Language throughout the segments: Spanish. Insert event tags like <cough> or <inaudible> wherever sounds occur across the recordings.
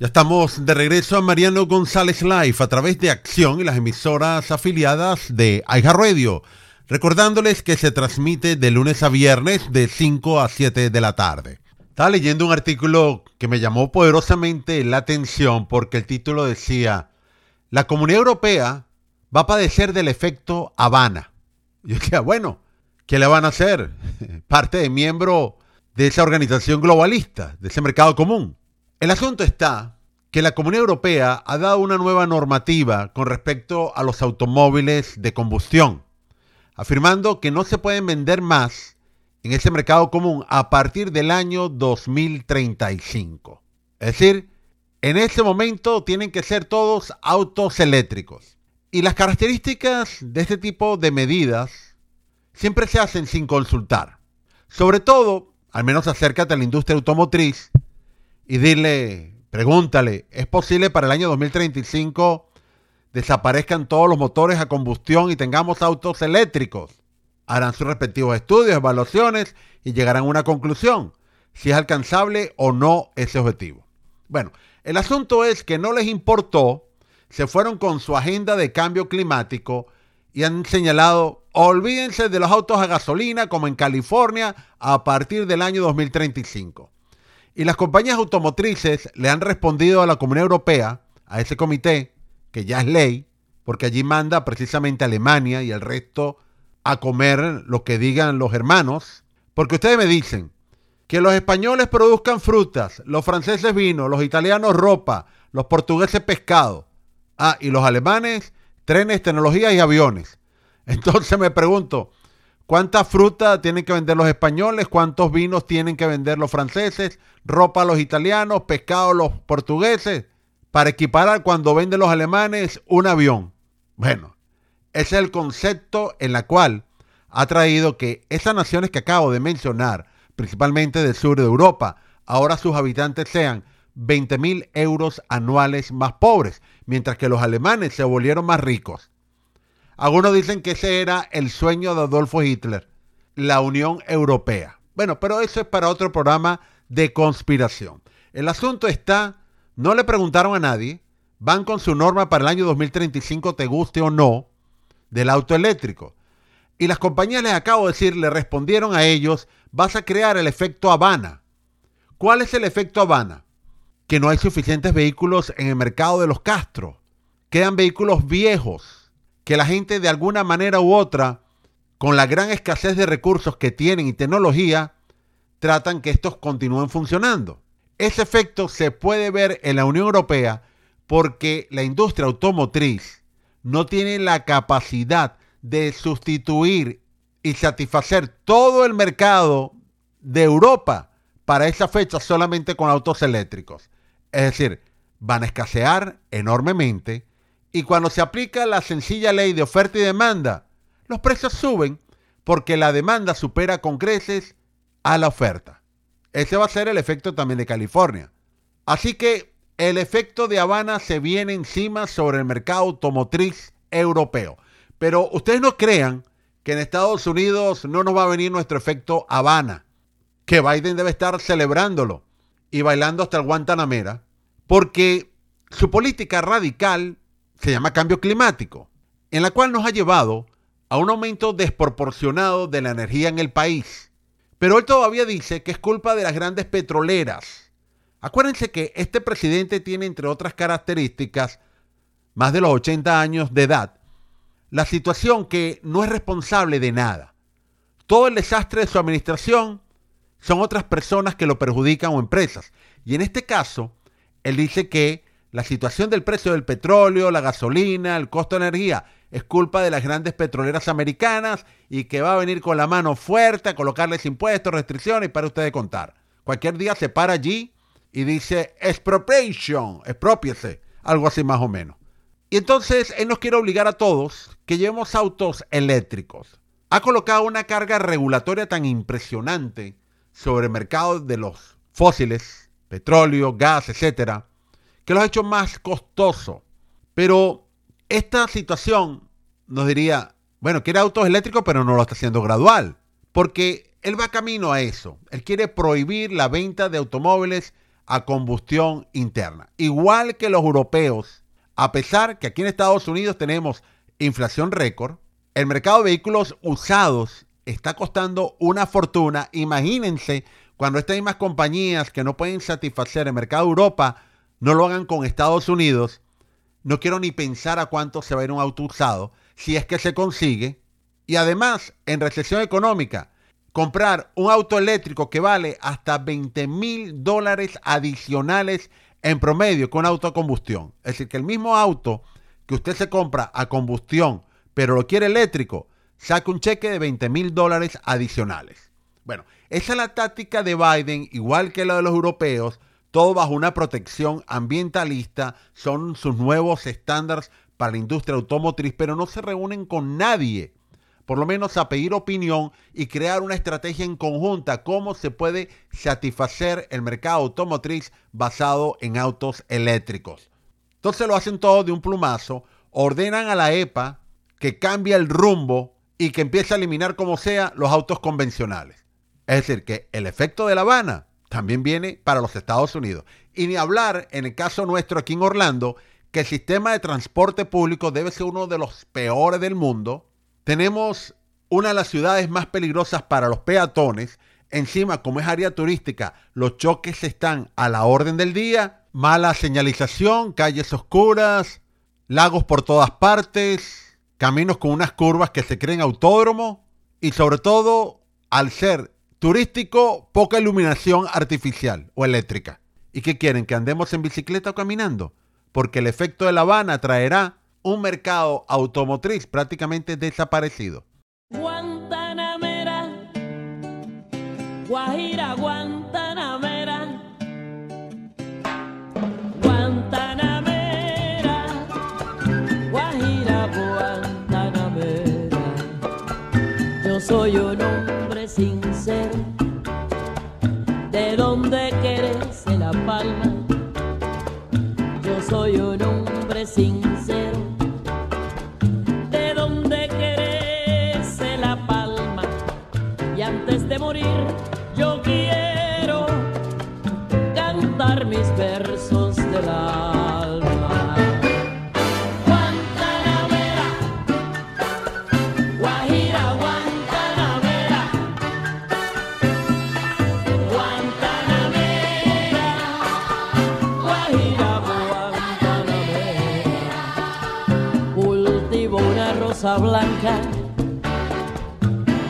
Ya estamos de regreso a Mariano González Live a través de Acción y las emisoras afiliadas de Aija Radio. Recordándoles que se transmite de lunes a viernes de 5 a 7 de la tarde. Estaba leyendo un artículo que me llamó poderosamente la atención porque el título decía, la Comunidad Europea va a padecer del efecto Habana. Yo decía, bueno, ¿qué le van a hacer? <laughs> Parte de miembro de esa organización globalista, de ese mercado común. El asunto está que la Comunidad Europea ha dado una nueva normativa con respecto a los automóviles de combustión, afirmando que no se pueden vender más en ese mercado común a partir del año 2035. Es decir, en ese momento tienen que ser todos autos eléctricos. Y las características de este tipo de medidas siempre se hacen sin consultar. Sobre todo, al menos acércate a la industria automotriz y dile, pregúntale, ¿es posible para el año 2035 desaparezcan todos los motores a combustión y tengamos autos eléctricos? Harán sus respectivos estudios, evaluaciones y llegarán a una conclusión, si es alcanzable o no ese objetivo. Bueno, el asunto es que no les importó, se fueron con su agenda de cambio climático y han señalado, olvídense de los autos a gasolina como en California a partir del año 2035. Y las compañías automotrices le han respondido a la Comunidad Europea, a ese comité, que ya es ley, porque allí manda precisamente Alemania y el resto a comer lo que digan los hermanos, porque ustedes me dicen que los españoles produzcan frutas, los franceses vino, los italianos ropa, los portugueses pescado, ah, y los alemanes trenes, tecnologías y aviones. Entonces me pregunto, ¿Cuánta fruta tienen que vender los españoles? ¿Cuántos vinos tienen que vender los franceses? ¿Ropa los italianos? ¿Pescado los portugueses? Para equiparar cuando venden los alemanes un avión. Bueno, ese es el concepto en la cual ha traído que esas naciones que acabo de mencionar, principalmente del sur de Europa, ahora sus habitantes sean 20 mil euros anuales más pobres, mientras que los alemanes se volvieron más ricos. Algunos dicen que ese era el sueño de Adolfo Hitler, la Unión Europea. Bueno, pero eso es para otro programa de conspiración. El asunto está, no le preguntaron a nadie, van con su norma para el año 2035, te guste o no, del auto eléctrico. Y las compañías, les acabo de decir, le respondieron a ellos, vas a crear el efecto Habana. ¿Cuál es el efecto Habana? Que no hay suficientes vehículos en el mercado de los Castros. Quedan vehículos viejos que la gente de alguna manera u otra, con la gran escasez de recursos que tienen y tecnología, tratan que estos continúen funcionando. Ese efecto se puede ver en la Unión Europea porque la industria automotriz no tiene la capacidad de sustituir y satisfacer todo el mercado de Europa para esa fecha solamente con autos eléctricos. Es decir, van a escasear enormemente y cuando se aplica la sencilla ley de oferta y demanda, los precios suben porque la demanda supera con creces a la oferta. Ese va a ser el efecto también de California. Así que el efecto de Habana se viene encima sobre el mercado automotriz europeo. Pero ustedes no crean que en Estados Unidos no nos va a venir nuestro efecto Habana, que Biden debe estar celebrándolo y bailando hasta el Guantanamera, porque su política radical se llama cambio climático, en la cual nos ha llevado a un aumento desproporcionado de la energía en el país. Pero él todavía dice que es culpa de las grandes petroleras. Acuérdense que este presidente tiene, entre otras características, más de los 80 años de edad, la situación que no es responsable de nada. Todo el desastre de su administración son otras personas que lo perjudican o empresas. Y en este caso, él dice que la situación del precio del petróleo, la gasolina, el costo de energía es culpa de las grandes petroleras americanas y que va a venir con la mano fuerte a colocarles impuestos, restricciones para ustedes contar. Cualquier día se para allí y dice expropriation, expropiese, algo así más o menos. Y entonces él nos quiere obligar a todos que llevemos autos eléctricos. Ha colocado una carga regulatoria tan impresionante sobre el mercado de los fósiles, petróleo, gas, etcétera, que lo ha hecho más costoso. Pero esta situación nos diría, bueno, quiere autos eléctricos, pero no lo está haciendo gradual. Porque él va camino a eso. Él quiere prohibir la venta de automóviles a combustión interna. Igual que los europeos, a pesar que aquí en Estados Unidos tenemos inflación récord, el mercado de vehículos usados está costando una fortuna. Imagínense cuando estas mismas compañías que no pueden satisfacer el mercado de Europa no lo hagan con Estados Unidos. No quiero ni pensar a cuánto se va a ir un auto usado si es que se consigue. Y además, en recesión económica, comprar un auto eléctrico que vale hasta 20 mil dólares adicionales en promedio con auto a combustión. Es decir, que el mismo auto que usted se compra a combustión, pero lo quiere eléctrico, saque un cheque de 20 mil dólares adicionales. Bueno, esa es la táctica de Biden, igual que la de los europeos, todo bajo una protección ambientalista, son sus nuevos estándares para la industria automotriz, pero no se reúnen con nadie por lo menos a pedir opinión y crear una estrategia en conjunta, cómo se puede satisfacer el mercado automotriz basado en autos eléctricos. Entonces lo hacen todo de un plumazo, ordenan a la EPA que cambie el rumbo y que empiece a eliminar como sea los autos convencionales. Es decir, que el efecto de La Habana también viene para los Estados Unidos. Y ni hablar, en el caso nuestro aquí en Orlando, que el sistema de transporte público debe ser uno de los peores del mundo tenemos una de las ciudades más peligrosas para los peatones. Encima, como es área turística, los choques están a la orden del día. Mala señalización, calles oscuras, lagos por todas partes, caminos con unas curvas que se creen autódromo y sobre todo, al ser turístico, poca iluminación artificial o eléctrica. ¿Y qué quieren? ¿Que andemos en bicicleta o caminando? Porque el efecto de La Habana traerá un mercado automotriz prácticamente desaparecido. Guantanamera, Guajira, Guantanamera, hombre sincero, de donde crece la palma. Yo soy un hombre sincero rosa blanca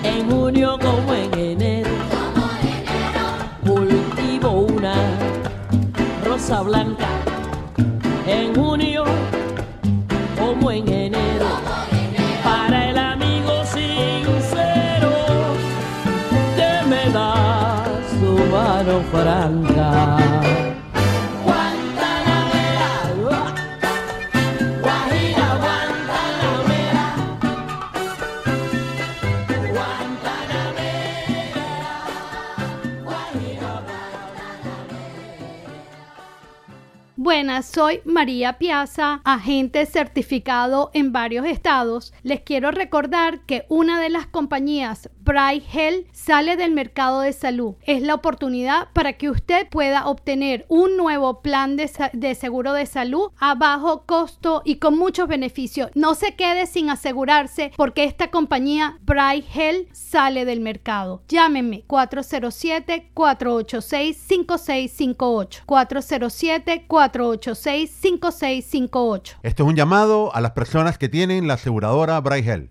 en junio como en enero. Cultivo una rosa blanca en junio como en enero. Para el amigo sincero que me da su mano franca. Buenas, soy María Piazza, agente certificado en varios estados. Les quiero recordar que una de las compañías Bright Health sale del mercado de salud. Es la oportunidad para que usted pueda obtener un nuevo plan de, seguro de salud a bajo costo y con muchos beneficios. No se quede sin asegurarse porque esta compañía Bright Health sale del mercado. Llámenme 407 486 5658 407 4 486-5658. Este es un llamado a las personas que tienen la aseguradora Bright Health.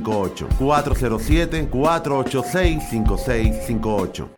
407-486-5658.